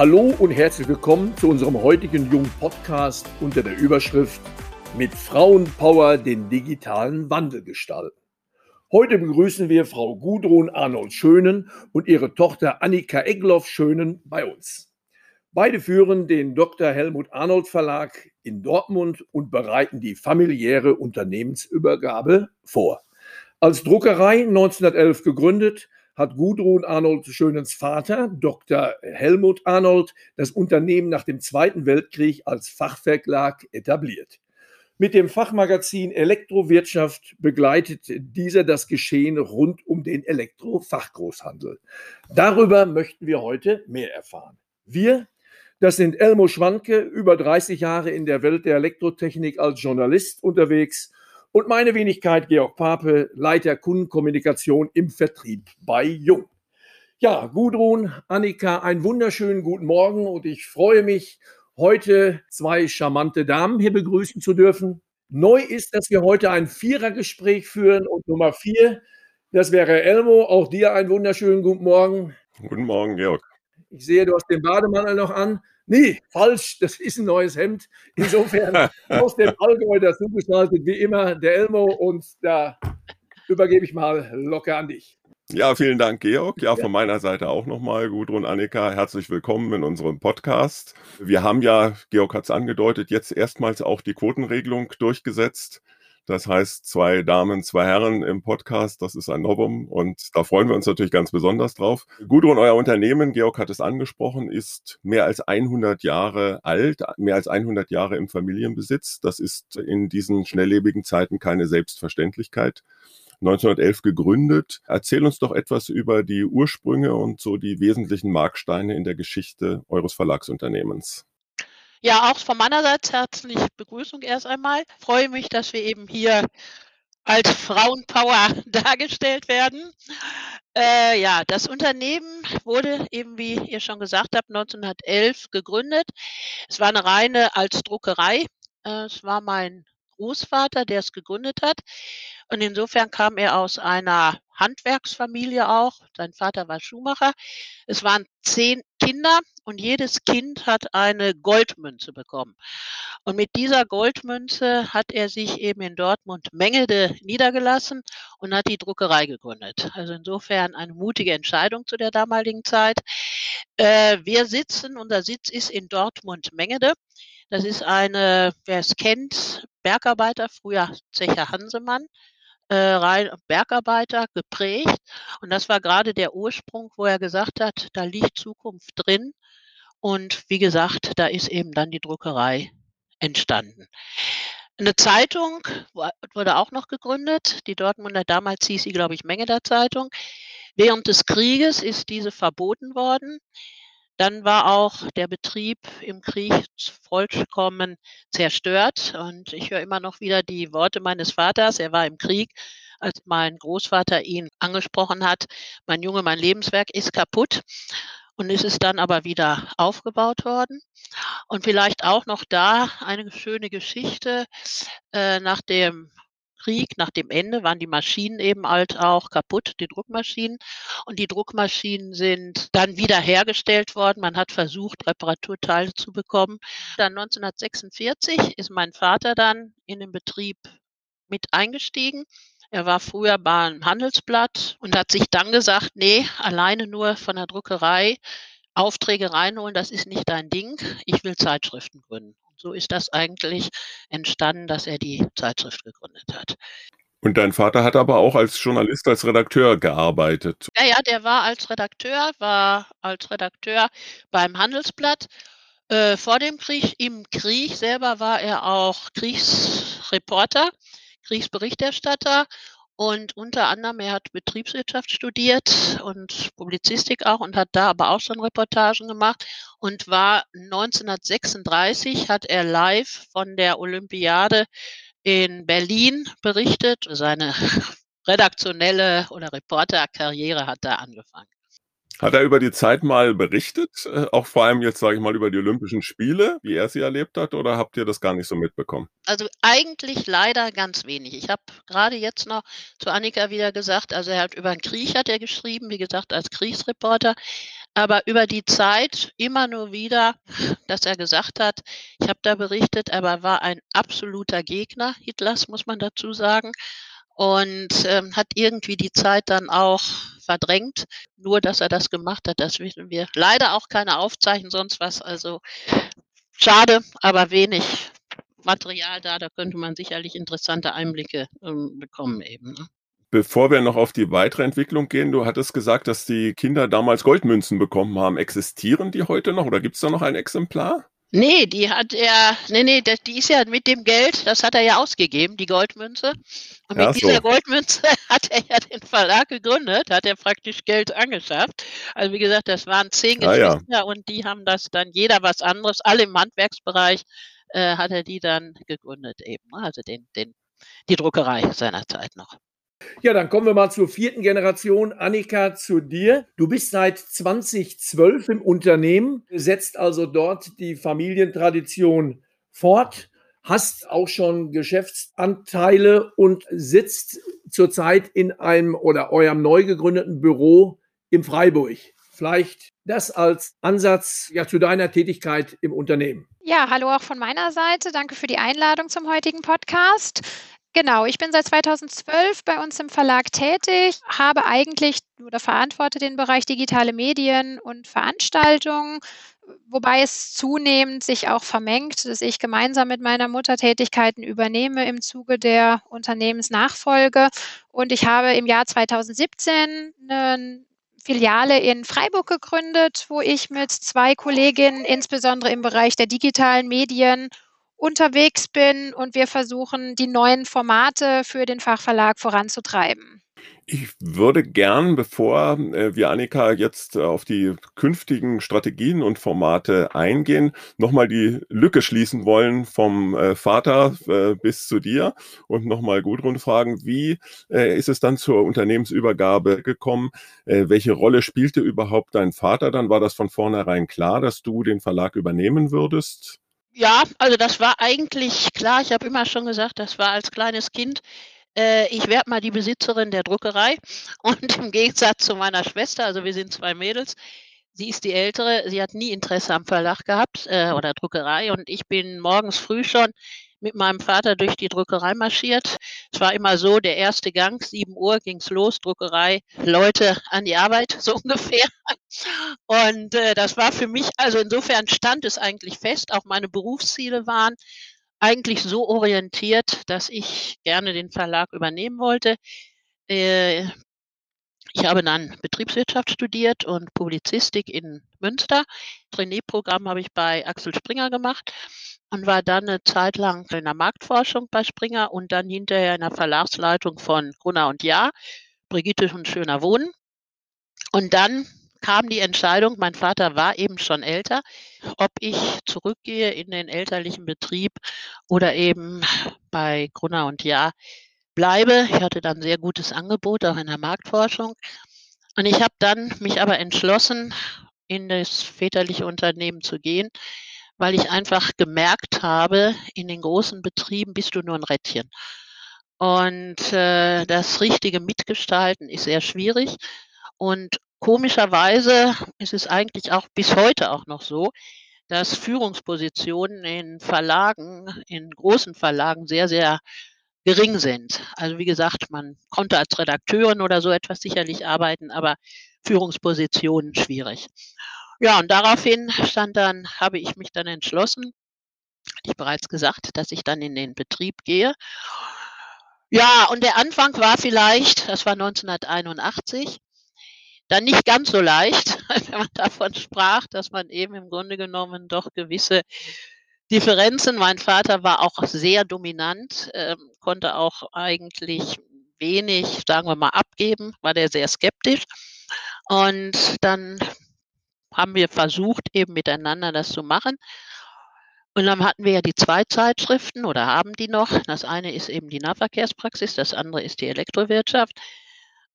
Hallo und herzlich willkommen zu unserem heutigen jungen Podcast unter der Überschrift Mit Frauenpower den digitalen Wandel gestalten. Heute begrüßen wir Frau Gudrun Arnold Schönen und ihre Tochter Annika Egloff Schönen bei uns. Beide führen den Dr. Helmut Arnold Verlag in Dortmund und bereiten die familiäre Unternehmensübergabe vor. Als Druckerei 1911 gegründet, hat Gudrun Arnold Schönens Vater, Dr. Helmut Arnold, das Unternehmen nach dem Zweiten Weltkrieg als Fachverlag etabliert. Mit dem Fachmagazin Elektrowirtschaft begleitet dieser das Geschehen rund um den Elektrofachgroßhandel. Darüber möchten wir heute mehr erfahren. Wir, das sind Elmo Schwanke, über 30 Jahre in der Welt der Elektrotechnik als Journalist unterwegs und meine Wenigkeit Georg Pape, Leiter Kundenkommunikation im Vertrieb bei Jung. Ja, Gudrun, Annika, einen wunderschönen guten Morgen und ich freue mich, heute zwei charmante Damen hier begrüßen zu dürfen. Neu ist, dass wir heute ein Vierergespräch führen und Nummer vier, das wäre Elmo. Auch dir einen wunderschönen guten Morgen. Guten Morgen, Georg. Ich sehe, du hast den Bademantel noch an. Nee, falsch, das ist ein neues Hemd. Insofern aus dem Allgäu dazu geschaltet, wie immer, der Elmo und da übergebe ich mal locker an dich. Ja, vielen Dank, Georg. Ja, von meiner Seite auch nochmal, Gudrun, Annika, herzlich willkommen in unserem Podcast. Wir haben ja, Georg hat es angedeutet, jetzt erstmals auch die Quotenregelung durchgesetzt. Das heißt, zwei Damen, zwei Herren im Podcast, das ist ein Novum und da freuen wir uns natürlich ganz besonders drauf. Gudrun, euer Unternehmen, Georg hat es angesprochen, ist mehr als 100 Jahre alt, mehr als 100 Jahre im Familienbesitz. Das ist in diesen schnelllebigen Zeiten keine Selbstverständlichkeit. 1911 gegründet. Erzähl uns doch etwas über die Ursprünge und so die wesentlichen Marksteine in der Geschichte eures Verlagsunternehmens. Ja, auch von meiner Seite herzliche Begrüßung erst einmal. Ich freue mich, dass wir eben hier als Frauenpower dargestellt werden. Äh, ja, das Unternehmen wurde eben, wie ihr schon gesagt habt, 1911 gegründet. Es war eine reine als Druckerei. Äh, es war mein Großvater, der es gegründet hat. Und insofern kam er aus einer Handwerksfamilie auch. Sein Vater war Schuhmacher. Es waren zehn Kinder und jedes Kind hat eine Goldmünze bekommen. Und mit dieser Goldmünze hat er sich eben in Dortmund Mengede niedergelassen und hat die Druckerei gegründet. Also insofern eine mutige Entscheidung zu der damaligen Zeit. Äh, wir sitzen, unser Sitz ist in Dortmund Mengede. Das ist eine, wer es kennt, Bergarbeiter, früher Zecher Hansemann, äh, Bergarbeiter geprägt. Und das war gerade der Ursprung, wo er gesagt hat, da liegt Zukunft drin. Und wie gesagt, da ist eben dann die Druckerei entstanden. Eine Zeitung wurde auch noch gegründet, die Dortmunder, damals hieß sie, glaube ich, Menge der Zeitung. Während des Krieges ist diese verboten worden. Dann war auch der Betrieb im Krieg vollkommen zerstört. Und ich höre immer noch wieder die Worte meines Vaters. Er war im Krieg, als mein Großvater ihn angesprochen hat. Mein Junge, mein Lebenswerk ist kaputt. Und es ist dann aber wieder aufgebaut worden. Und vielleicht auch noch da eine schöne Geschichte. Äh, nach dem Krieg, nach dem Ende, waren die Maschinen eben halt auch kaputt, die Druckmaschinen. Und die Druckmaschinen sind dann wiederhergestellt worden. Man hat versucht, Reparaturteile zu bekommen. Dann 1946 ist mein Vater dann in den Betrieb mit eingestiegen. Er war früher beim Handelsblatt und hat sich dann gesagt, nee, alleine nur von der Druckerei Aufträge reinholen, das ist nicht dein Ding. Ich will Zeitschriften gründen so ist das eigentlich entstanden, dass er die Zeitschrift gegründet hat. Und dein Vater hat aber auch als Journalist, als Redakteur gearbeitet. Ja, ja, der war als Redakteur, war als Redakteur beim Handelsblatt. Äh, vor dem Krieg, im Krieg selber war er auch Kriegsreporter, Kriegsberichterstatter und unter anderem, er hat Betriebswirtschaft studiert und Publizistik auch und hat da aber auch schon Reportagen gemacht und war 1936, hat er live von der Olympiade in Berlin berichtet. Seine redaktionelle oder Reporterkarriere hat da angefangen. Hat er über die Zeit mal berichtet, äh, auch vor allem jetzt, sage ich mal, über die Olympischen Spiele, wie er sie erlebt hat, oder habt ihr das gar nicht so mitbekommen? Also eigentlich leider ganz wenig. Ich habe gerade jetzt noch zu Annika wieder gesagt, also er hat über den Krieg hat er geschrieben, wie gesagt, als Kriegsreporter. aber über die Zeit immer nur wieder, dass er gesagt hat, ich habe da berichtet, er war ein absoluter Gegner Hitlers, muss man dazu sagen, und ähm, hat irgendwie die Zeit dann auch verdrängt. Nur, dass er das gemacht hat, das wissen wir. Leider auch keine Aufzeichnungen, sonst was. Also schade, aber wenig Material da. Da könnte man sicherlich interessante Einblicke ähm, bekommen eben. Ne? Bevor wir noch auf die weitere Entwicklung gehen, du hattest gesagt, dass die Kinder damals Goldmünzen bekommen haben. Existieren die heute noch oder gibt es da noch ein Exemplar? Nee, die hat er, nee, nee, das, die ist ja mit dem Geld, das hat er ja ausgegeben, die Goldmünze. Und mit ja, so. dieser Goldmünze hat er ja den Verlag gegründet, hat er praktisch Geld angeschafft. Also wie gesagt, das waren zehn ah, Geschwister ja. und die haben das dann jeder was anderes, alle im Handwerksbereich äh, hat er die dann gegründet eben. Ne? Also den, den, die Druckerei seiner Zeit noch. Ja, dann kommen wir mal zur vierten Generation. Annika, zu dir. Du bist seit 2012 im Unternehmen, setzt also dort die Familientradition fort, hast auch schon Geschäftsanteile und sitzt zurzeit in einem oder eurem neu gegründeten Büro in Freiburg. Vielleicht das als Ansatz ja, zu deiner Tätigkeit im Unternehmen. Ja, hallo auch von meiner Seite. Danke für die Einladung zum heutigen Podcast. Genau, ich bin seit 2012 bei uns im Verlag tätig, habe eigentlich oder verantworte den Bereich digitale Medien und Veranstaltungen, wobei es zunehmend sich auch vermengt, dass ich gemeinsam mit meiner Mutter Tätigkeiten übernehme im Zuge der Unternehmensnachfolge. Und ich habe im Jahr 2017 eine Filiale in Freiburg gegründet, wo ich mit zwei Kolleginnen insbesondere im Bereich der digitalen Medien unterwegs bin und wir versuchen, die neuen Formate für den Fachverlag voranzutreiben. Ich würde gern, bevor äh, wir Annika jetzt auf die künftigen Strategien und Formate eingehen, nochmal die Lücke schließen wollen vom äh, Vater äh, bis zu dir und nochmal Gudrun fragen, wie ist es dann zur Unternehmensübergabe gekommen? Welche Rolle spielte überhaupt dein Vater? Dann war das von vornherein klar, dass du den Verlag übernehmen würdest? Ja, also das war eigentlich klar. Ich habe immer schon gesagt, das war als kleines Kind, äh, ich werde mal die Besitzerin der Druckerei. Und im Gegensatz zu meiner Schwester, also wir sind zwei Mädels, sie ist die ältere, sie hat nie Interesse am Verlag gehabt äh, oder Druckerei. Und ich bin morgens früh schon mit meinem Vater durch die Druckerei marschiert. Es war immer so, der erste Gang, 7 Uhr ging's los, Druckerei, Leute an die Arbeit, so ungefähr. Und äh, das war für mich, also insofern stand es eigentlich fest, auch meine Berufsziele waren eigentlich so orientiert, dass ich gerne den Verlag übernehmen wollte. Äh, ich habe dann Betriebswirtschaft studiert und Publizistik in Münster. Trainee-Programm habe ich bei Axel Springer gemacht und war dann eine Zeit lang in der Marktforschung bei Springer und dann hinterher in der Verlagsleitung von Gunnar und Ja, Brigitte und Schöner Wohnen. Und dann kam die Entscheidung, mein Vater war eben schon älter, ob ich zurückgehe in den elterlichen Betrieb oder eben bei Gunnar und Ja bleibe. Ich hatte dann sehr gutes Angebot, auch in der Marktforschung. Und ich habe dann mich aber entschlossen, in das väterliche Unternehmen zu gehen, weil ich einfach gemerkt habe, in den großen Betrieben bist du nur ein Rädchen. Und äh, das richtige Mitgestalten ist sehr schwierig. Und komischerweise ist es eigentlich auch bis heute auch noch so, dass Führungspositionen in Verlagen, in großen Verlagen sehr, sehr gering sind. Also wie gesagt, man konnte als Redakteurin oder so etwas sicherlich arbeiten, aber Führungspositionen schwierig. Ja, und daraufhin stand dann, habe ich mich dann entschlossen, ich bereits gesagt, dass ich dann in den Betrieb gehe. Ja, und der Anfang war vielleicht, das war 1981, dann nicht ganz so leicht, wenn man davon sprach, dass man eben im Grunde genommen doch gewisse Differenzen. Mein Vater war auch sehr dominant, äh, konnte auch eigentlich wenig, sagen wir mal, abgeben, war der sehr skeptisch. Und dann haben wir versucht, eben miteinander das zu machen. Und dann hatten wir ja die zwei Zeitschriften oder haben die noch. Das eine ist eben die Nahverkehrspraxis, das andere ist die Elektrowirtschaft.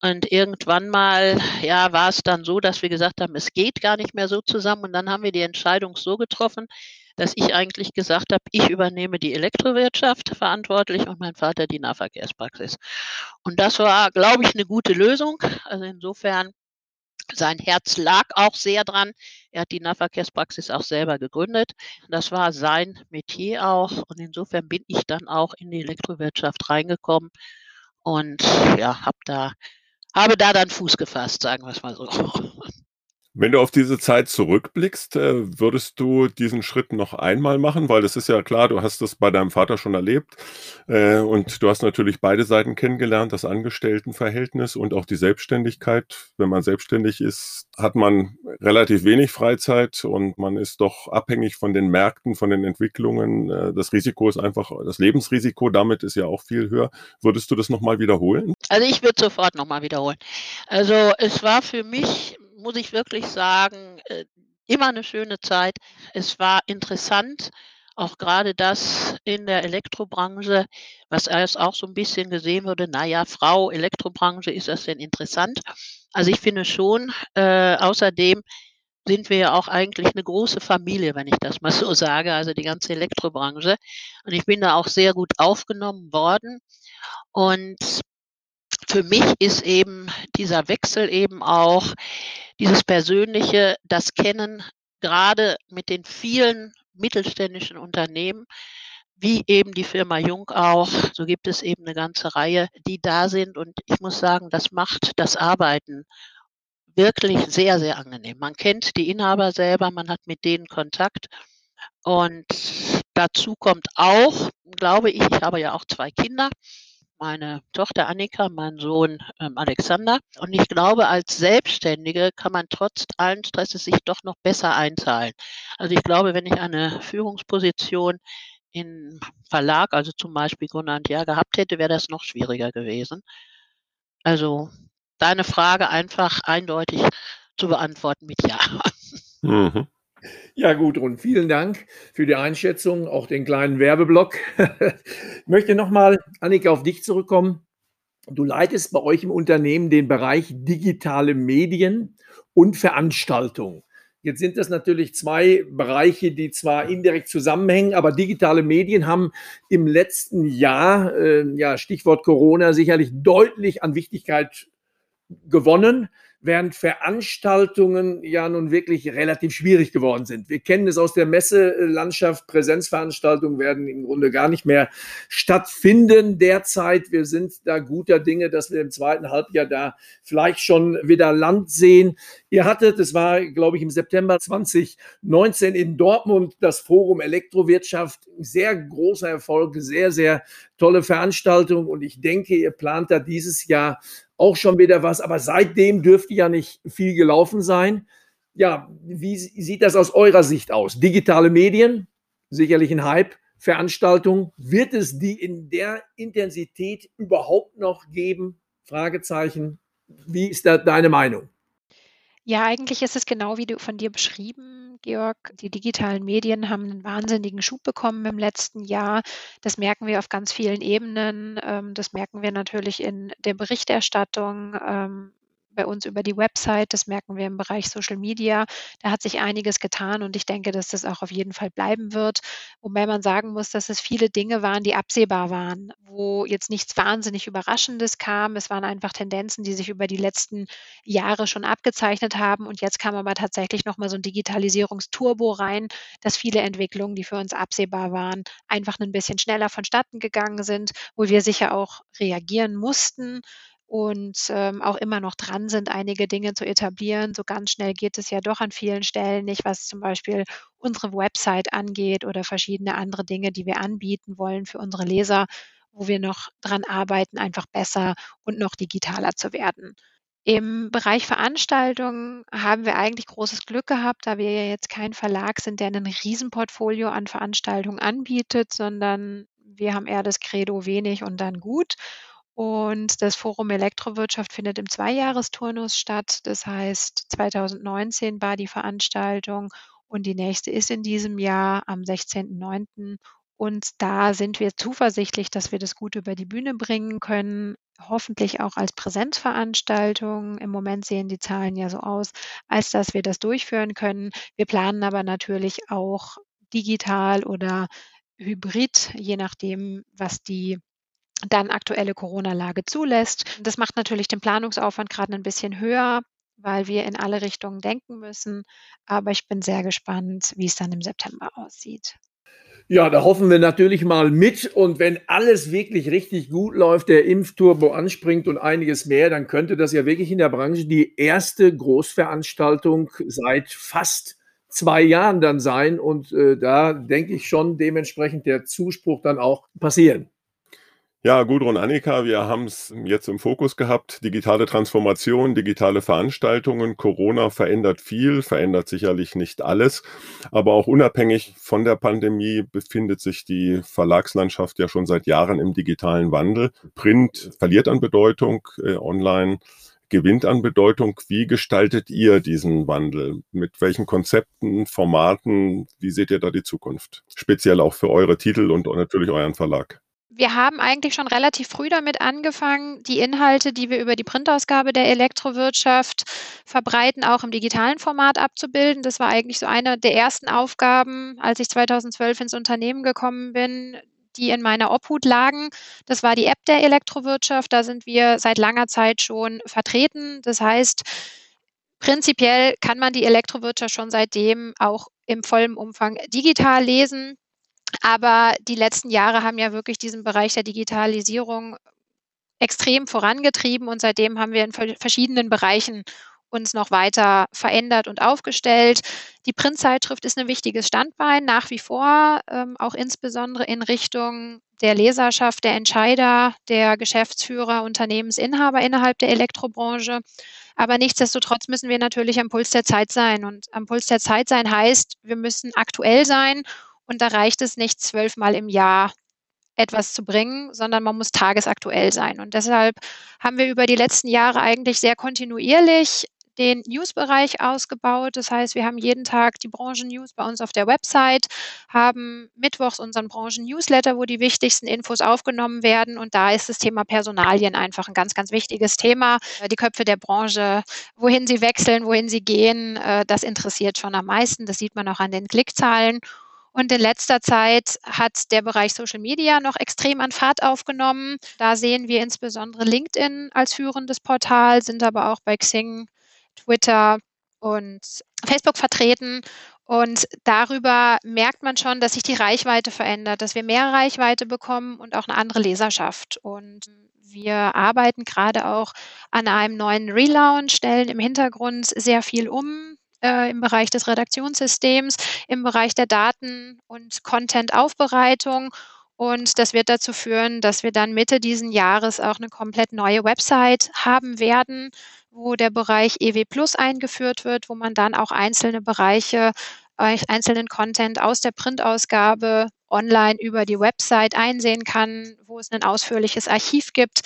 Und irgendwann mal, ja, war es dann so, dass wir gesagt haben, es geht gar nicht mehr so zusammen. Und dann haben wir die Entscheidung so getroffen, dass ich eigentlich gesagt habe, ich übernehme die Elektrowirtschaft verantwortlich und mein Vater die Nahverkehrspraxis. Und das war, glaube ich, eine gute Lösung. Also insofern sein Herz lag auch sehr dran. Er hat die Nahverkehrspraxis auch selber gegründet. Das war sein Metier auch. Und insofern bin ich dann auch in die Elektrowirtschaft reingekommen und ja, hab da, habe da dann Fuß gefasst, sagen wir es mal so. Wenn du auf diese Zeit zurückblickst, äh, würdest du diesen Schritt noch einmal machen? Weil das ist ja klar, du hast das bei deinem Vater schon erlebt äh, und du hast natürlich beide Seiten kennengelernt, das Angestelltenverhältnis und auch die Selbstständigkeit. Wenn man selbstständig ist, hat man relativ wenig Freizeit und man ist doch abhängig von den Märkten, von den Entwicklungen. Äh, das Risiko ist einfach, das Lebensrisiko damit ist ja auch viel höher. Würdest du das nochmal wiederholen? Also ich würde sofort nochmal wiederholen. Also es war für mich muss ich wirklich sagen, äh, immer eine schöne Zeit. Es war interessant, auch gerade das in der Elektrobranche, was erst auch so ein bisschen gesehen wurde, naja, Frau, Elektrobranche, ist das denn interessant? Also ich finde schon, äh, außerdem sind wir ja auch eigentlich eine große Familie, wenn ich das mal so sage, also die ganze Elektrobranche. Und ich bin da auch sehr gut aufgenommen worden. Und für mich ist eben dieser Wechsel eben auch dieses persönliche, das Kennen gerade mit den vielen mittelständischen Unternehmen, wie eben die Firma Jung auch. So gibt es eben eine ganze Reihe, die da sind. Und ich muss sagen, das macht das Arbeiten wirklich sehr, sehr angenehm. Man kennt die Inhaber selber, man hat mit denen Kontakt. Und dazu kommt auch, glaube ich, ich habe ja auch zwei Kinder meine Tochter Annika, mein Sohn ähm, Alexander. Und ich glaube, als Selbstständige kann man trotz allen Stresses sich doch noch besser einzahlen. Also ich glaube, wenn ich eine Führungsposition im Verlag, also zum Beispiel Gunnar und Jahr gehabt hätte, wäre das noch schwieriger gewesen. Also deine Frage einfach eindeutig zu beantworten mit Ja. Mhm. Ja, Gudrun, vielen Dank für die Einschätzung, auch den kleinen Werbeblock. ich möchte nochmal, Annika, auf dich zurückkommen. Du leitest bei euch im Unternehmen den Bereich digitale Medien und Veranstaltungen. Jetzt sind das natürlich zwei Bereiche, die zwar indirekt zusammenhängen, aber digitale Medien haben im letzten Jahr, äh, ja, Stichwort Corona, sicherlich deutlich an Wichtigkeit gewonnen während Veranstaltungen ja nun wirklich relativ schwierig geworden sind. Wir kennen es aus der Messelandschaft, Präsenzveranstaltungen werden im Grunde gar nicht mehr stattfinden derzeit. Wir sind da guter Dinge, dass wir im zweiten Halbjahr da vielleicht schon wieder Land sehen. Ihr hattet, es war, glaube ich, im September 2019 in Dortmund das Forum Elektrowirtschaft. Sehr großer Erfolg, sehr, sehr tolle Veranstaltung und ich denke, ihr plant da dieses Jahr auch schon wieder was, aber seitdem dürfte ja nicht viel gelaufen sein. Ja, wie sieht das aus eurer Sicht aus? Digitale Medien, sicherlich ein Hype. Veranstaltung, wird es die in der Intensität überhaupt noch geben? Fragezeichen. Wie ist da deine Meinung? Ja, eigentlich ist es genau wie du von dir beschrieben, Georg. Die digitalen Medien haben einen wahnsinnigen Schub bekommen im letzten Jahr. Das merken wir auf ganz vielen Ebenen. Ähm, das merken wir natürlich in der Berichterstattung. Bei uns über die Website. Das merken wir im Bereich Social Media. Da hat sich einiges getan und ich denke, dass das auch auf jeden Fall bleiben wird. Wobei man sagen muss, dass es viele Dinge waren, die absehbar waren, wo jetzt nichts wahnsinnig Überraschendes kam. Es waren einfach Tendenzen, die sich über die letzten Jahre schon abgezeichnet haben. Und jetzt kam aber tatsächlich nochmal so ein Digitalisierungsturbo rein, dass viele Entwicklungen, die für uns absehbar waren, einfach ein bisschen schneller vonstatten gegangen sind, wo wir sicher auch reagieren mussten und ähm, auch immer noch dran sind, einige Dinge zu etablieren. So ganz schnell geht es ja doch an vielen Stellen nicht, was zum Beispiel unsere Website angeht oder verschiedene andere Dinge, die wir anbieten wollen für unsere Leser, wo wir noch dran arbeiten, einfach besser und noch digitaler zu werden. Im Bereich Veranstaltungen haben wir eigentlich großes Glück gehabt, da wir ja jetzt kein Verlag sind, der ein Riesenportfolio an Veranstaltungen anbietet, sondern wir haben eher das Credo wenig und dann gut. Und das Forum Elektrowirtschaft findet im Zweijahresturnus statt. Das heißt, 2019 war die Veranstaltung und die nächste ist in diesem Jahr am 16.09. Und da sind wir zuversichtlich, dass wir das gut über die Bühne bringen können. Hoffentlich auch als Präsenzveranstaltung. Im Moment sehen die Zahlen ja so aus, als dass wir das durchführen können. Wir planen aber natürlich auch digital oder hybrid, je nachdem, was die dann aktuelle Corona-Lage zulässt. Das macht natürlich den Planungsaufwand gerade ein bisschen höher. weil wir in alle Richtungen denken müssen. Aber ich bin sehr gespannt, wie es dann im September aussieht. Ja, da hoffen wir natürlich mal mit. Und wenn alles wirklich richtig gut läuft, der Impfturbo anspringt und einiges mehr, dann könnte das ja wirklich in der Branche die erste Großveranstaltung seit fast zwei Jahren dann sein. Und äh, da denke ich schon dementsprechend der Zuspruch dann auch passieren. Ja, Gudrun Annika, wir haben es jetzt im Fokus gehabt. Digitale Transformation, digitale Veranstaltungen. Corona verändert viel, verändert sicherlich nicht alles. Aber auch unabhängig von der Pandemie befindet sich die Verlagslandschaft ja schon seit Jahren im digitalen Wandel. Print verliert an Bedeutung, äh, online gewinnt an Bedeutung. Wie gestaltet ihr diesen Wandel? Mit welchen Konzepten, Formaten? Wie seht ihr da die Zukunft? Speziell auch für eure Titel und natürlich euren Verlag wir haben eigentlich schon relativ früh damit angefangen, die Inhalte, die wir über die Printausgabe der Elektrowirtschaft verbreiten, auch im digitalen Format abzubilden. Das war eigentlich so eine der ersten Aufgaben, als ich 2012 ins Unternehmen gekommen bin, die in meiner Obhut lagen. Das war die App der Elektrowirtschaft. Da sind wir seit langer Zeit schon vertreten. Das heißt, prinzipiell kann man die Elektrowirtschaft schon seitdem auch im vollen Umfang digital lesen. Aber die letzten Jahre haben ja wirklich diesen Bereich der Digitalisierung extrem vorangetrieben und seitdem haben wir in verschiedenen Bereichen uns noch weiter verändert und aufgestellt. Die Printzeitschrift ist ein wichtiges Standbein nach wie vor, ähm, auch insbesondere in Richtung der Leserschaft, der Entscheider, der Geschäftsführer, Unternehmensinhaber innerhalb der Elektrobranche. Aber nichtsdestotrotz müssen wir natürlich am Puls der Zeit sein. Und am Puls der Zeit sein heißt, wir müssen aktuell sein und da reicht es nicht, zwölfmal im Jahr etwas zu bringen, sondern man muss tagesaktuell sein. Und deshalb haben wir über die letzten Jahre eigentlich sehr kontinuierlich den News-Bereich ausgebaut. Das heißt, wir haben jeden Tag die Branchen-News bei uns auf der Website, haben mittwochs unseren Branchen-Newsletter, wo die wichtigsten Infos aufgenommen werden. Und da ist das Thema Personalien einfach ein ganz, ganz wichtiges Thema. Die Köpfe der Branche, wohin sie wechseln, wohin sie gehen, äh, das interessiert schon am meisten. Das sieht man auch an den Klickzahlen. Und in letzter Zeit hat der Bereich Social Media noch extrem an Fahrt aufgenommen. Da sehen wir insbesondere LinkedIn als führendes Portal, sind aber auch bei Xing, Twitter und Facebook vertreten. Und darüber merkt man schon, dass sich die Reichweite verändert, dass wir mehr Reichweite bekommen und auch eine andere Leserschaft. Und wir arbeiten gerade auch an einem neuen Relaunch, stellen im Hintergrund sehr viel um, äh, im Bereich des Redaktionssystems, im Bereich der Daten- und Content-Aufbereitung. Und das wird dazu führen, dass wir dann Mitte diesen Jahres auch eine komplett neue Website haben werden, wo der Bereich EW Plus eingeführt wird, wo man dann auch einzelne Bereiche, äh, einzelnen Content aus der Printausgabe online über die Website einsehen kann, wo es ein ausführliches Archiv gibt,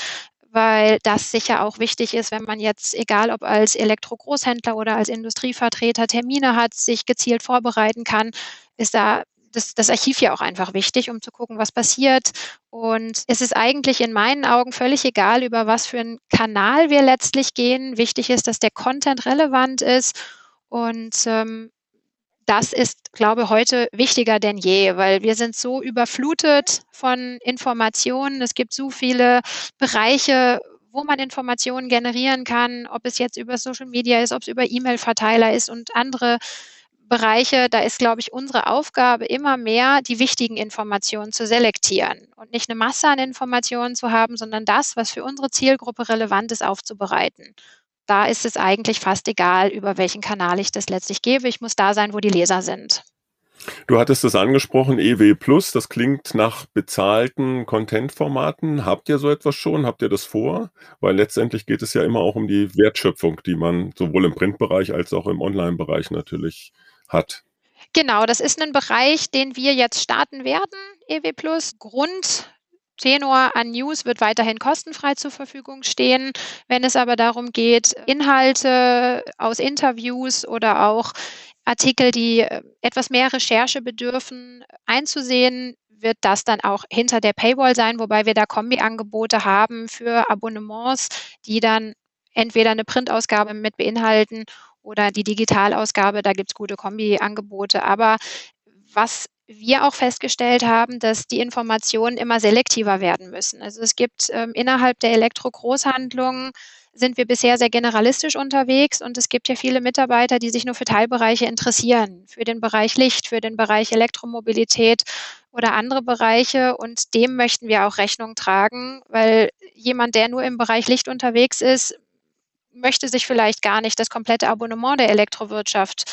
weil das sicher auch wichtig ist, wenn man jetzt, egal ob als Elektrogroßhändler oder als Industrievertreter Termine hat, sich gezielt vorbereiten kann, ist da das, das Archiv ja auch einfach wichtig, um zu gucken, was passiert. Und es ist eigentlich in meinen Augen völlig egal, über was für einen Kanal wir letztlich gehen. Wichtig ist, dass der Content relevant ist. Und ähm, das ist, glaube ich, heute wichtiger denn je, weil wir sind so überflutet von Informationen. Es gibt so viele Bereiche, wo man Informationen generieren kann, ob es jetzt über Social Media ist, ob es über E-Mail-Verteiler ist und andere Bereiche. Da ist, glaube ich, unsere Aufgabe immer mehr, die wichtigen Informationen zu selektieren und nicht eine Masse an Informationen zu haben, sondern das, was für unsere Zielgruppe relevant ist, aufzubereiten da ist es eigentlich fast egal, über welchen Kanal ich das letztlich gebe. Ich muss da sein, wo die Leser sind. Du hattest es angesprochen, EW Plus, das klingt nach bezahlten Content-Formaten. Habt ihr so etwas schon? Habt ihr das vor? Weil letztendlich geht es ja immer auch um die Wertschöpfung, die man sowohl im Printbereich als auch im Online-Bereich natürlich hat. Genau, das ist ein Bereich, den wir jetzt starten werden, EW Plus. Grund Tenor an News wird weiterhin kostenfrei zur Verfügung stehen. Wenn es aber darum geht, Inhalte aus Interviews oder auch Artikel, die äh, etwas mehr Recherche bedürfen, einzusehen, wird das dann auch hinter der Paywall sein, wobei wir da Kombi-Angebote haben für Abonnements, die dann entweder eine Printausgabe mit beinhalten oder die Digitalausgabe. Da gibt es gute Kombi-Angebote. Aber was wir auch festgestellt haben, dass die Informationen immer selektiver werden müssen. Also es gibt ähm, innerhalb der Elektrogroßhandlungen sind wir bisher sehr generalistisch unterwegs und es gibt ja viele Mitarbeiter, die sich nur für Teilbereiche interessieren, für den Bereich Licht, für den Bereich Elektromobilität oder andere Bereiche und dem möchten wir auch Rechnung tragen, weil jemand, der nur im Bereich Licht unterwegs ist, möchte sich vielleicht gar nicht das komplette Abonnement der Elektrowirtschaft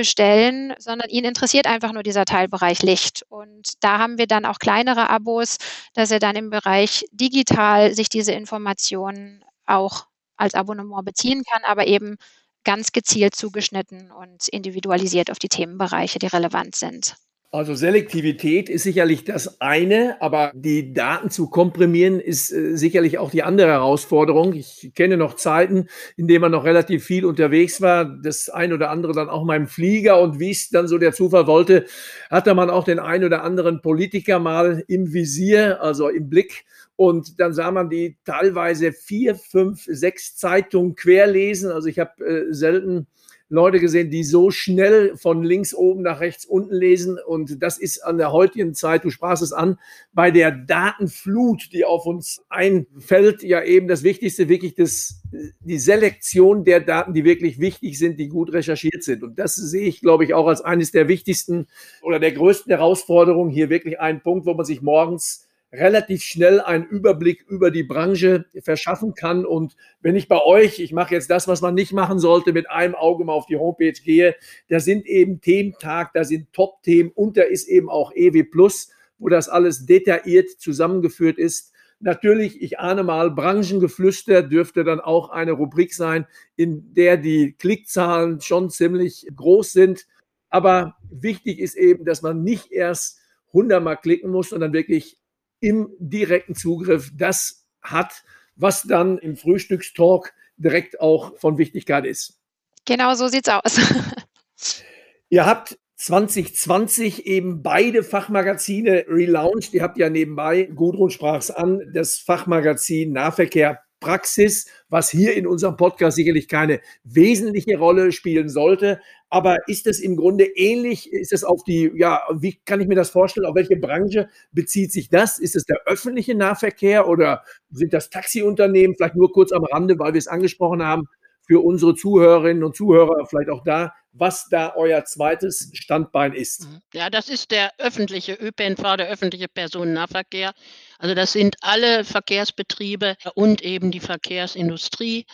bestellen, sondern ihn interessiert einfach nur dieser Teilbereich Licht. Und da haben wir dann auch kleinere Abos, dass er dann im Bereich digital sich diese Informationen auch als Abonnement beziehen kann, aber eben ganz gezielt zugeschnitten und individualisiert auf die Themenbereiche, die relevant sind. Also Selektivität ist sicherlich das eine, aber die Daten zu komprimieren ist äh, sicherlich auch die andere Herausforderung. Ich kenne noch Zeiten, in denen man noch relativ viel unterwegs war, das ein oder andere dann auch mal im Flieger und wie es dann so der Zufall wollte, hatte man auch den ein oder anderen Politiker mal im Visier, also im Blick. Und dann sah man die teilweise vier, fünf, sechs Zeitungen querlesen. Also ich habe äh, selten Leute gesehen, die so schnell von links oben nach rechts unten lesen. Und das ist an der heutigen Zeit, du sprachst es an, bei der Datenflut, die auf uns einfällt, ja eben das Wichtigste, wirklich das, die Selektion der Daten, die wirklich wichtig sind, die gut recherchiert sind. Und das sehe ich, glaube ich, auch als eines der wichtigsten oder der größten Herausforderungen. Hier wirklich ein Punkt, wo man sich morgens relativ schnell einen Überblick über die Branche verschaffen kann. Und wenn ich bei euch, ich mache jetzt das, was man nicht machen sollte, mit einem Auge mal auf die Homepage gehe, da sind eben Thementag, da sind Top-Themen und da ist eben auch EW Plus, wo das alles detailliert zusammengeführt ist. Natürlich, ich ahne mal, Branchengeflüster dürfte dann auch eine Rubrik sein, in der die Klickzahlen schon ziemlich groß sind. Aber wichtig ist eben, dass man nicht erst 100 Mal klicken muss, sondern wirklich im direkten Zugriff das hat, was dann im Frühstückstalk direkt auch von Wichtigkeit ist. Genau so sieht's aus. Ihr habt 2020 eben beide Fachmagazine relaunched. Ihr habt ja nebenbei, Gudrun sprach es an, das Fachmagazin Nahverkehr Praxis, was hier in unserem Podcast sicherlich keine wesentliche Rolle spielen sollte. Aber ist es im Grunde ähnlich? Ist es auf die, ja, wie kann ich mir das vorstellen? Auf welche Branche bezieht sich das? Ist es der öffentliche Nahverkehr oder sind das Taxiunternehmen? Vielleicht nur kurz am Rande, weil wir es angesprochen haben, für unsere Zuhörerinnen und Zuhörer vielleicht auch da, was da euer zweites Standbein ist. Mhm. Ja, das ist der öffentliche ÖPNV, der öffentliche Personennahverkehr. Also das sind alle Verkehrsbetriebe und eben die Verkehrsindustrie.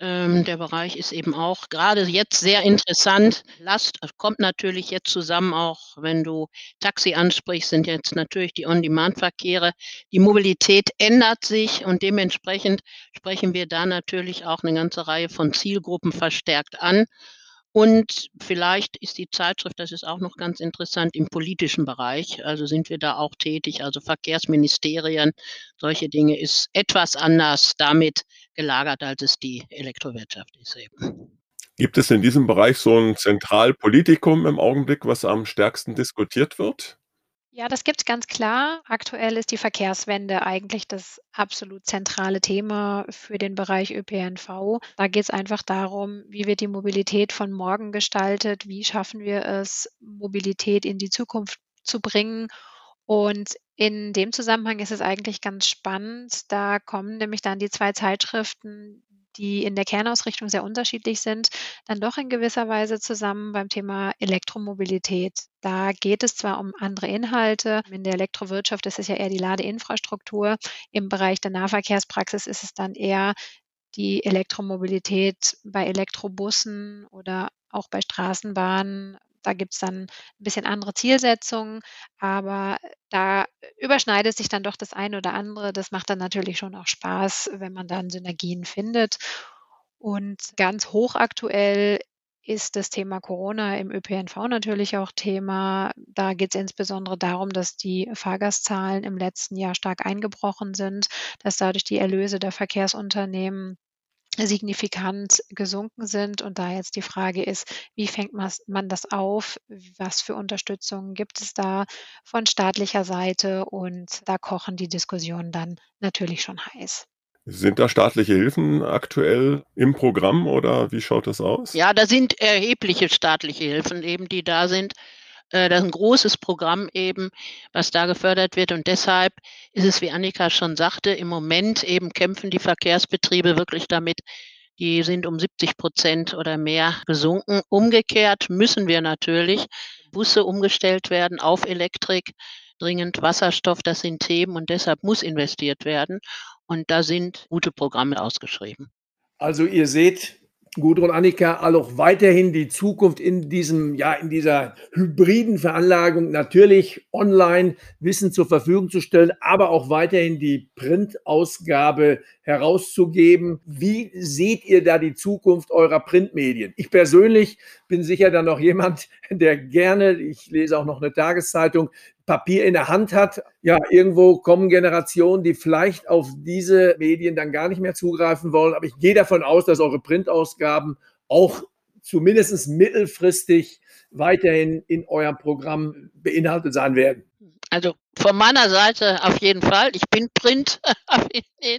Ähm, der Bereich ist eben auch gerade jetzt sehr interessant. Last kommt natürlich jetzt zusammen, auch wenn du Taxi ansprichst, sind jetzt natürlich die On-Demand-Verkehre. Die Mobilität ändert sich und dementsprechend sprechen wir da natürlich auch eine ganze Reihe von Zielgruppen verstärkt an. Und vielleicht ist die Zeitschrift, das ist auch noch ganz interessant, im politischen Bereich. Also sind wir da auch tätig. Also Verkehrsministerien, solche Dinge ist etwas anders damit gelagert, als es die Elektrowirtschaft ist eben. Gibt es in diesem Bereich so ein Zentralpolitikum im Augenblick, was am stärksten diskutiert wird? Ja, das gibt es ganz klar. Aktuell ist die Verkehrswende eigentlich das absolut zentrale Thema für den Bereich ÖPNV. Da geht es einfach darum, wie wird die Mobilität von morgen gestaltet, wie schaffen wir es, Mobilität in die Zukunft zu bringen. Und in dem Zusammenhang ist es eigentlich ganz spannend. Da kommen nämlich dann die zwei Zeitschriften, die in der Kernausrichtung sehr unterschiedlich sind, dann doch in gewisser Weise zusammen beim Thema Elektromobilität. Da geht es zwar um andere Inhalte. In der Elektrowirtschaft ist es ja eher die Ladeinfrastruktur. Im Bereich der Nahverkehrspraxis ist es dann eher die Elektromobilität bei Elektrobussen oder auch bei Straßenbahnen, da gibt es dann ein bisschen andere Zielsetzungen, aber da überschneidet sich dann doch das eine oder andere. Das macht dann natürlich schon auch Spaß, wenn man dann Synergien findet. Und ganz hochaktuell ist das Thema Corona im ÖPNV natürlich auch Thema. Da geht es insbesondere darum, dass die Fahrgastzahlen im letzten Jahr stark eingebrochen sind, dass dadurch die Erlöse der Verkehrsunternehmen signifikant gesunken sind. Und da jetzt die Frage ist, wie fängt man das auf? Was für Unterstützung gibt es da von staatlicher Seite? Und da kochen die Diskussionen dann natürlich schon heiß. Sind da staatliche Hilfen aktuell im Programm oder wie schaut das aus? Ja, da sind erhebliche staatliche Hilfen eben, die da sind. Äh, das ist ein großes Programm eben, was da gefördert wird. Und deshalb ist es, wie Annika schon sagte, im Moment eben kämpfen die Verkehrsbetriebe wirklich damit, die sind um 70 Prozent oder mehr gesunken. Umgekehrt müssen wir natürlich Busse umgestellt werden auf Elektrik, dringend Wasserstoff, das sind Themen und deshalb muss investiert werden. Und da sind gute Programme ausgeschrieben. Also ihr seht, Gudrun Annika, auch weiterhin die Zukunft in diesem, ja, in dieser hybriden Veranlagung natürlich online Wissen zur Verfügung zu stellen, aber auch weiterhin die Printausgabe herauszugeben. Wie seht ihr da die Zukunft eurer Printmedien? Ich persönlich bin sicher dann noch jemand, der gerne, ich lese auch noch eine Tageszeitung, Papier in der Hand hat. Ja, irgendwo kommen Generationen, die vielleicht auf diese Medien dann gar nicht mehr zugreifen wollen. Aber ich gehe davon aus, dass eure Printausgaben auch zumindest mittelfristig weiterhin in eurem Programm beinhaltet sein werden. Also von meiner Seite auf jeden Fall. Ich bin Print.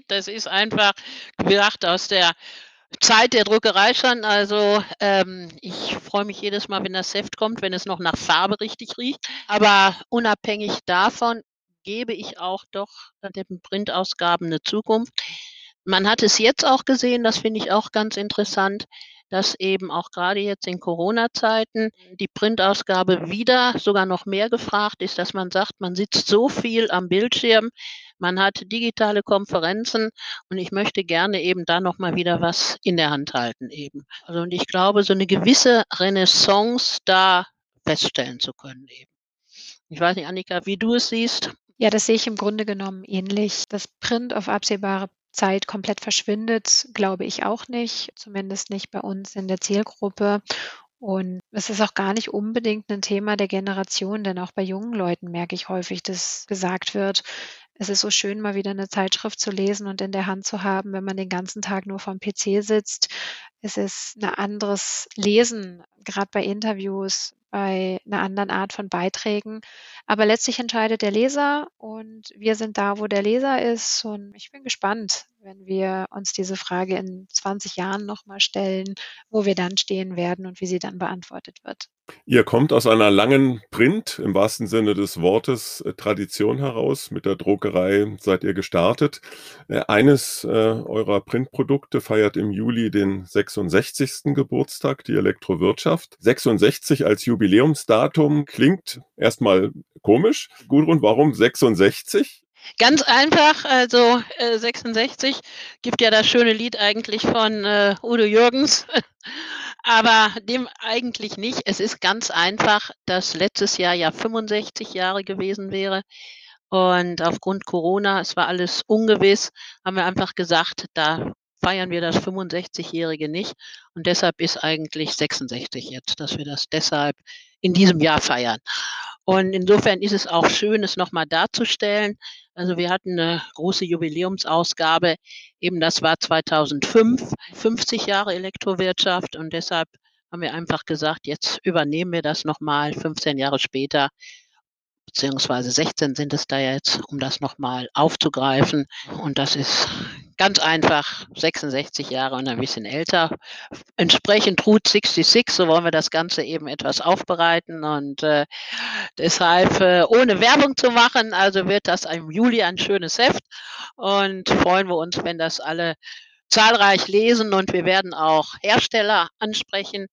Das ist einfach gedacht aus der Zeit der Druckerei schon. Also ähm, ich freue mich jedes Mal, wenn das Heft kommt, wenn es noch nach Farbe richtig riecht. Aber unabhängig davon gebe ich auch doch den Printausgaben eine Zukunft. Man hat es jetzt auch gesehen, das finde ich auch ganz interessant, dass eben auch gerade jetzt in Corona-Zeiten die Printausgabe wieder sogar noch mehr gefragt ist, dass man sagt, man sitzt so viel am Bildschirm, man hat digitale Konferenzen und ich möchte gerne eben da noch mal wieder was in der Hand halten eben. Also und ich glaube, so eine gewisse Renaissance da feststellen zu können eben. Ich weiß nicht, Annika, wie du es siehst. Ja, das sehe ich im Grunde genommen ähnlich. Das Print auf absehbare Zeit komplett verschwindet, glaube ich auch nicht, zumindest nicht bei uns in der Zielgruppe. Und es ist auch gar nicht unbedingt ein Thema der Generation, denn auch bei jungen Leuten merke ich häufig, dass gesagt wird, es ist so schön, mal wieder eine Zeitschrift zu lesen und in der Hand zu haben, wenn man den ganzen Tag nur vom PC sitzt. Es ist ein anderes Lesen, gerade bei Interviews, bei einer anderen Art von Beiträgen. Aber letztlich entscheidet der Leser und wir sind da, wo der Leser ist. Und ich bin gespannt, wenn wir uns diese Frage in 20 Jahren nochmal stellen, wo wir dann stehen werden und wie sie dann beantwortet wird. Ihr kommt aus einer langen Print, im wahrsten Sinne des Wortes, äh, Tradition heraus. Mit der Druckerei seid ihr gestartet. Äh, eines äh, eurer Printprodukte feiert im Juli den 66. Geburtstag, die Elektrowirtschaft. 66 als Jubiläumsdatum klingt erstmal komisch. Gudrun, warum 66? Ganz einfach, also äh, 66 gibt ja das schöne Lied eigentlich von äh, Udo Jürgens, aber dem eigentlich nicht. Es ist ganz einfach, dass letztes Jahr ja 65 Jahre gewesen wäre. Und aufgrund Corona, es war alles ungewiss, haben wir einfach gesagt, da feiern wir das 65-Jährige nicht. Und deshalb ist eigentlich 66 jetzt, dass wir das deshalb in diesem Jahr feiern. Und insofern ist es auch schön, es nochmal darzustellen. Also wir hatten eine große Jubiläumsausgabe, eben das war 2005, 50 Jahre Elektrowirtschaft und deshalb haben wir einfach gesagt, jetzt übernehmen wir das nochmal 15 Jahre später beziehungsweise 16 sind es da jetzt, um das nochmal aufzugreifen. Und das ist ganz einfach 66 Jahre und ein bisschen älter. Entsprechend Route 66, so wollen wir das Ganze eben etwas aufbereiten und äh, deshalb, äh, ohne Werbung zu machen, also wird das im Juli ein schönes Heft und freuen wir uns, wenn das alle zahlreich lesen und wir werden auch Hersteller ansprechen,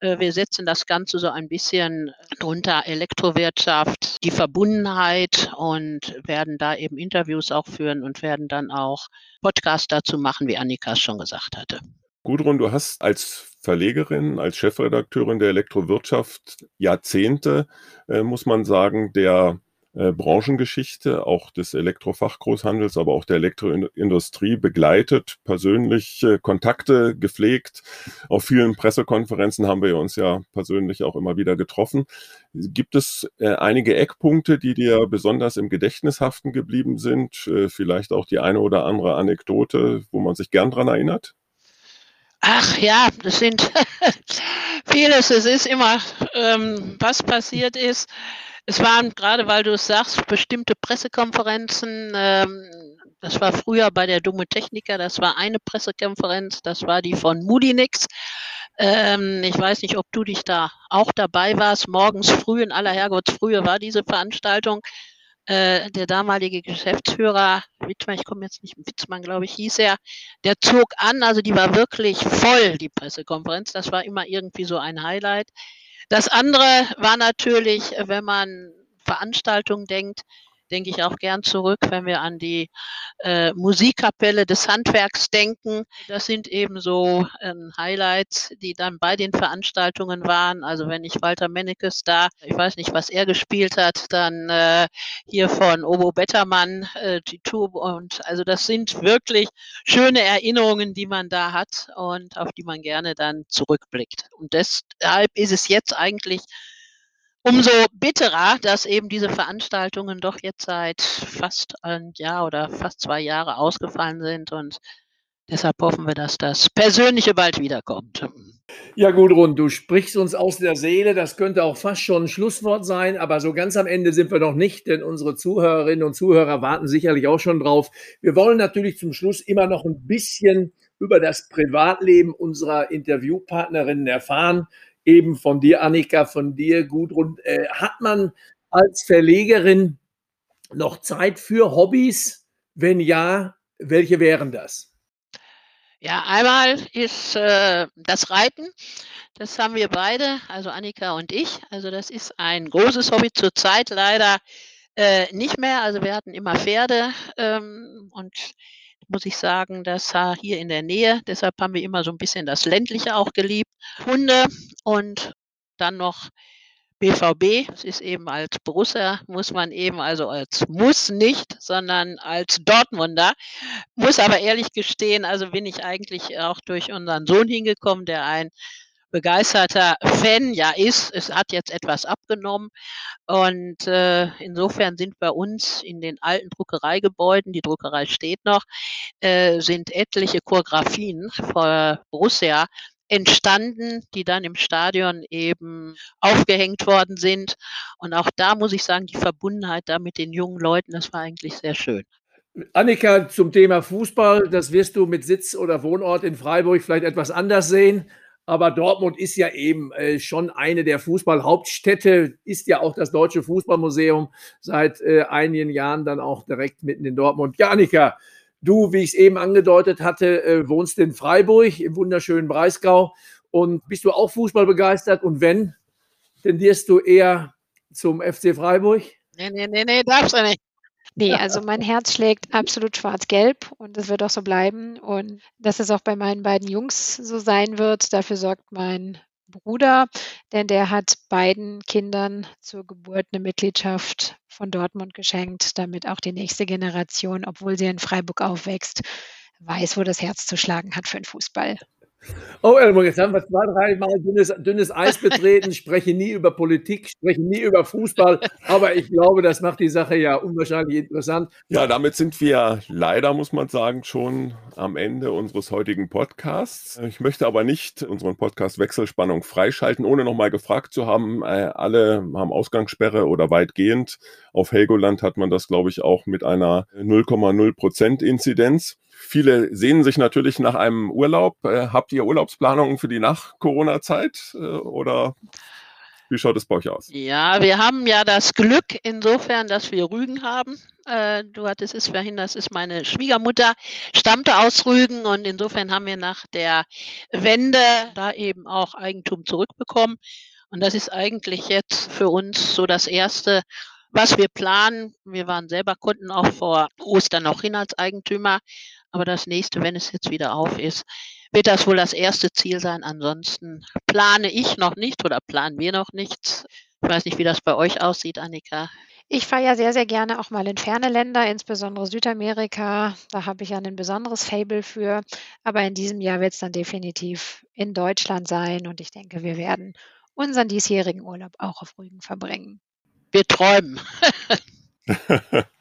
wir setzen das Ganze so ein bisschen drunter Elektrowirtschaft, die Verbundenheit und werden da eben Interviews auch führen und werden dann auch Podcasts dazu machen, wie Annika es schon gesagt hatte. Gudrun, du hast als Verlegerin, als Chefredakteurin der Elektrowirtschaft Jahrzehnte, äh, muss man sagen, der äh, Branchengeschichte, auch des Elektrofachgroßhandels, aber auch der Elektroindustrie begleitet, persönlich Kontakte gepflegt. Auf vielen Pressekonferenzen haben wir uns ja persönlich auch immer wieder getroffen. Gibt es äh, einige Eckpunkte, die dir besonders im Gedächtnis haften geblieben sind? Äh, vielleicht auch die eine oder andere Anekdote, wo man sich gern dran erinnert? Ach ja, das sind vieles. Es ist immer, ähm, was passiert ist. Es waren gerade, weil du es sagst, bestimmte Pressekonferenzen. Ähm, das war früher bei der Dumme Techniker, das war eine Pressekonferenz, das war die von Moodynix. Ähm, ich weiß nicht, ob du dich da auch dabei warst. Morgens früh, in aller Herrgottsfrühe war diese Veranstaltung. Äh, der damalige Geschäftsführer, Wittmann, ich komme jetzt nicht, Witzmann, glaube ich, hieß er, der zog an, also die war wirklich voll, die Pressekonferenz. Das war immer irgendwie so ein Highlight. Das andere war natürlich, wenn man Veranstaltungen denkt, denke ich auch gern zurück, wenn wir an die äh, Musikkapelle des Handwerks denken. Das sind eben so äh, Highlights, die dann bei den Veranstaltungen waren. Also wenn ich Walter Mennekes da, ich weiß nicht, was er gespielt hat, dann äh, hier von Obo Bettermann, äh, die Tube und also das sind wirklich schöne Erinnerungen, die man da hat und auf die man gerne dann zurückblickt. Und deshalb ist es jetzt eigentlich umso bitterer, dass eben diese Veranstaltungen doch jetzt seit fast ein Jahr oder fast zwei Jahre ausgefallen sind und deshalb hoffen wir, dass das Persönliche bald wiederkommt. Ja, Gudrun, du sprichst uns aus der Seele. Das könnte auch fast schon ein Schlusswort sein, aber so ganz am Ende sind wir noch nicht, denn unsere Zuhörerinnen und Zuhörer warten sicherlich auch schon drauf. Wir wollen natürlich zum Schluss immer noch ein bisschen über das Privatleben unserer Interviewpartnerinnen erfahren eben von dir, Annika, von dir, Gudrun. Äh, hat man als Verlegerin noch Zeit für Hobbys? Wenn ja, welche wären das? Ja, einmal ist äh, das Reiten. Das haben wir beide, also Annika und ich. Also das ist ein großes Hobby zurzeit leider äh, nicht mehr. Also wir hatten immer Pferde ähm, und muss ich sagen, das hier in der Nähe. Deshalb haben wir immer so ein bisschen das ländliche auch geliebt. Hunde und dann noch BVB. Das ist eben als Borussia, muss man eben, also als Muss nicht, sondern als Dortmunder. Muss aber ehrlich gestehen, also bin ich eigentlich auch durch unseren Sohn hingekommen, der ein begeisterter Fan ja ist. Es hat jetzt etwas abgenommen. Und äh, insofern sind bei uns in den alten Druckereigebäuden, die Druckerei steht noch, äh, sind etliche Choreografien von Borussia entstanden, die dann im Stadion eben aufgehängt worden sind. Und auch da muss ich sagen, die Verbundenheit da mit den jungen Leuten, das war eigentlich sehr schön. Annika, zum Thema Fußball, das wirst du mit Sitz oder Wohnort in Freiburg vielleicht etwas anders sehen. Aber Dortmund ist ja eben äh, schon eine der Fußballhauptstädte, ist ja auch das Deutsche Fußballmuseum seit äh, einigen Jahren dann auch direkt mitten in Dortmund. Janika, du, wie ich es eben angedeutet hatte, äh, wohnst in Freiburg im wunderschönen Breisgau. Und bist du auch Fußball begeistert? Und wenn, tendierst du eher zum FC Freiburg? Nee, nee, nee, nee, darfst du nicht. Nee, also mein Herz schlägt absolut schwarz-gelb und es wird auch so bleiben. Und dass es auch bei meinen beiden Jungs so sein wird, dafür sorgt mein Bruder, denn der hat beiden Kindern zur Geburt eine Mitgliedschaft von Dortmund geschenkt, damit auch die nächste Generation, obwohl sie in Freiburg aufwächst, weiß, wo das Herz zu schlagen hat für den Fußball. Oh, Elmo, jetzt haben wir zwei, dreimal dünnes, dünnes Eis betreten, spreche nie über Politik, spreche nie über Fußball, aber ich glaube, das macht die Sache ja unwahrscheinlich interessant. Ja, damit sind wir leider, muss man sagen, schon am Ende unseres heutigen Podcasts. Ich möchte aber nicht unseren Podcast Wechselspannung freischalten, ohne nochmal gefragt zu haben. Äh, alle haben Ausgangssperre oder weitgehend. Auf Helgoland hat man das, glaube ich, auch mit einer 0,0 Prozent Inzidenz. Viele sehnen sich natürlich nach einem Urlaub. Äh, habt ihr Urlaubsplanungen für die Nach-Corona-Zeit äh, oder wie schaut es bei euch aus? Ja, wir haben ja das Glück insofern, dass wir Rügen haben. Äh, du hattest es vorhin, das ist meine Schwiegermutter, stammte aus Rügen und insofern haben wir nach der Wende da eben auch Eigentum zurückbekommen. Und das ist eigentlich jetzt für uns so das erste, was wir planen. Wir waren selber Kunden auch vor Ostern noch hin als Eigentümer aber das nächste, wenn es jetzt wieder auf ist, wird das wohl das erste Ziel sein. Ansonsten plane ich noch nicht oder planen wir noch nichts. Ich weiß nicht, wie das bei euch aussieht, Annika. Ich fahre ja sehr, sehr gerne auch mal in ferne Länder, insbesondere Südamerika. Da habe ich ja ein besonderes Fable für. Aber in diesem Jahr wird es dann definitiv in Deutschland sein. Und ich denke, wir werden unseren diesjährigen Urlaub auch auf Rügen verbringen. Wir träumen.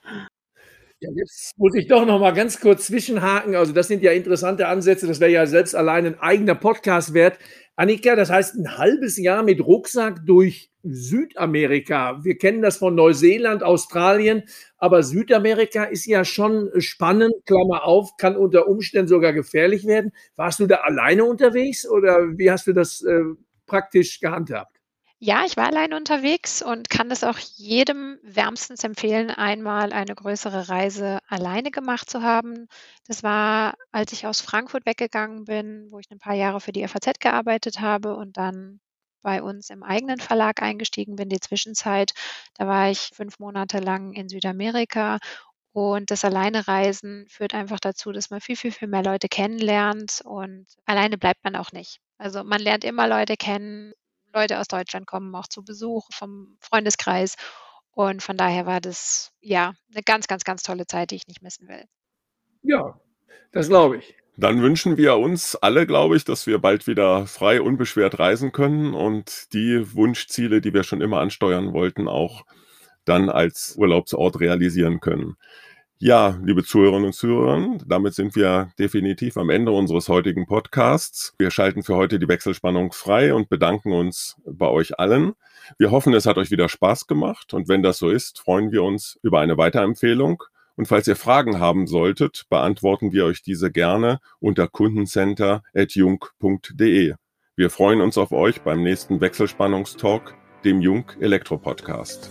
Ja, jetzt muss ich doch noch mal ganz kurz zwischenhaken. Also das sind ja interessante Ansätze. Das wäre ja selbst allein ein eigener Podcast wert. Annika, das heißt ein halbes Jahr mit Rucksack durch Südamerika. Wir kennen das von Neuseeland, Australien, aber Südamerika ist ja schon spannend, Klammer auf, kann unter Umständen sogar gefährlich werden. Warst du da alleine unterwegs oder wie hast du das äh, praktisch gehandhabt? Ja, ich war allein unterwegs und kann es auch jedem wärmstens empfehlen, einmal eine größere Reise alleine gemacht zu haben. Das war, als ich aus Frankfurt weggegangen bin, wo ich ein paar Jahre für die FAZ gearbeitet habe und dann bei uns im eigenen Verlag eingestiegen bin, die Zwischenzeit. Da war ich fünf Monate lang in Südamerika und das Alleinereisen führt einfach dazu, dass man viel, viel, viel mehr Leute kennenlernt und alleine bleibt man auch nicht. Also man lernt immer Leute kennen, Leute aus Deutschland kommen auch zu Besuch vom Freundeskreis. Und von daher war das ja eine ganz, ganz, ganz tolle Zeit, die ich nicht missen will. Ja, das glaube ich. Dann wünschen wir uns alle, glaube ich, dass wir bald wieder frei, unbeschwert reisen können und die Wunschziele, die wir schon immer ansteuern wollten, auch dann als Urlaubsort realisieren können. Ja, liebe Zuhörerinnen und Zuhörer, damit sind wir definitiv am Ende unseres heutigen Podcasts. Wir schalten für heute die Wechselspannung frei und bedanken uns bei euch allen. Wir hoffen, es hat euch wieder Spaß gemacht und wenn das so ist, freuen wir uns über eine Weiterempfehlung. Und falls ihr Fragen haben solltet, beantworten wir euch diese gerne unter kundencenter.jung.de. Wir freuen uns auf euch beim nächsten Wechselspannungstalk, dem Jung Elektro Podcast.